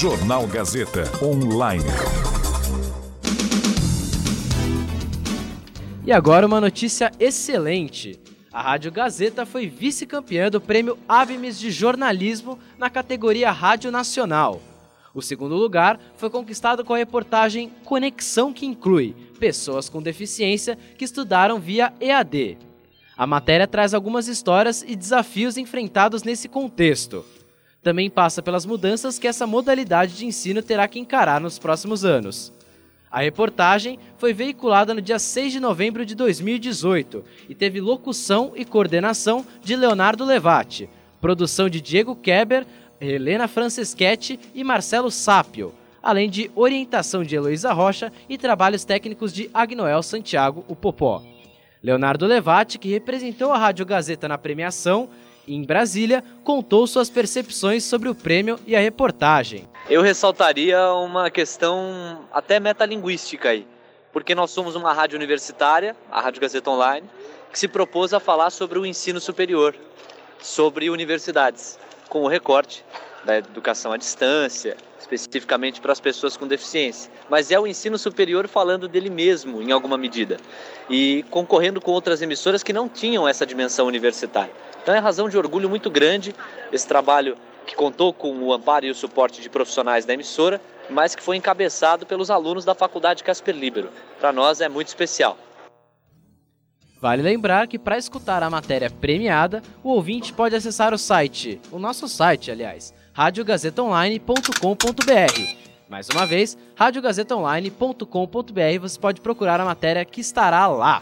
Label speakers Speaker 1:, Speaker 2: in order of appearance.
Speaker 1: Jornal Gazeta Online.
Speaker 2: E agora uma notícia excelente. A Rádio Gazeta foi vice-campeã do Prêmio Avimes de Jornalismo na categoria Rádio Nacional. O segundo lugar foi conquistado com a reportagem Conexão que inclui pessoas com deficiência que estudaram via EAD. A matéria traz algumas histórias e desafios enfrentados nesse contexto. Também passa pelas mudanças que essa modalidade de ensino terá que encarar nos próximos anos. A reportagem foi veiculada no dia 6 de novembro de 2018 e teve locução e coordenação de Leonardo Levati, produção de Diego Keber, Helena Franceschetti e Marcelo Sápio, além de orientação de Heloísa Rocha e trabalhos técnicos de Agnoel Santiago, o Popó. Leonardo Levati, que representou a Rádio Gazeta na premiação, em Brasília, contou suas percepções sobre o prêmio e a reportagem.
Speaker 3: Eu ressaltaria uma questão até metalinguística aí, porque nós somos uma rádio universitária, a Rádio Gazeta Online, que se propôs a falar sobre o ensino superior, sobre universidades, com o recorte da educação à distância, especificamente para as pessoas com deficiência, mas é o ensino superior falando dele mesmo, em alguma medida, e concorrendo com outras emissoras que não tinham essa dimensão universitária. Então é razão de orgulho muito grande esse trabalho que contou com o amparo e o suporte de profissionais da emissora, mas que foi encabeçado pelos alunos da Faculdade Casper Libero. Para nós é muito especial.
Speaker 2: Vale lembrar que para escutar a matéria premiada, o ouvinte pode acessar o site, o nosso site, aliás, radiogazetaonline.com.br. Mais uma vez, radiogazetaonline.com.br você pode procurar a matéria que estará lá.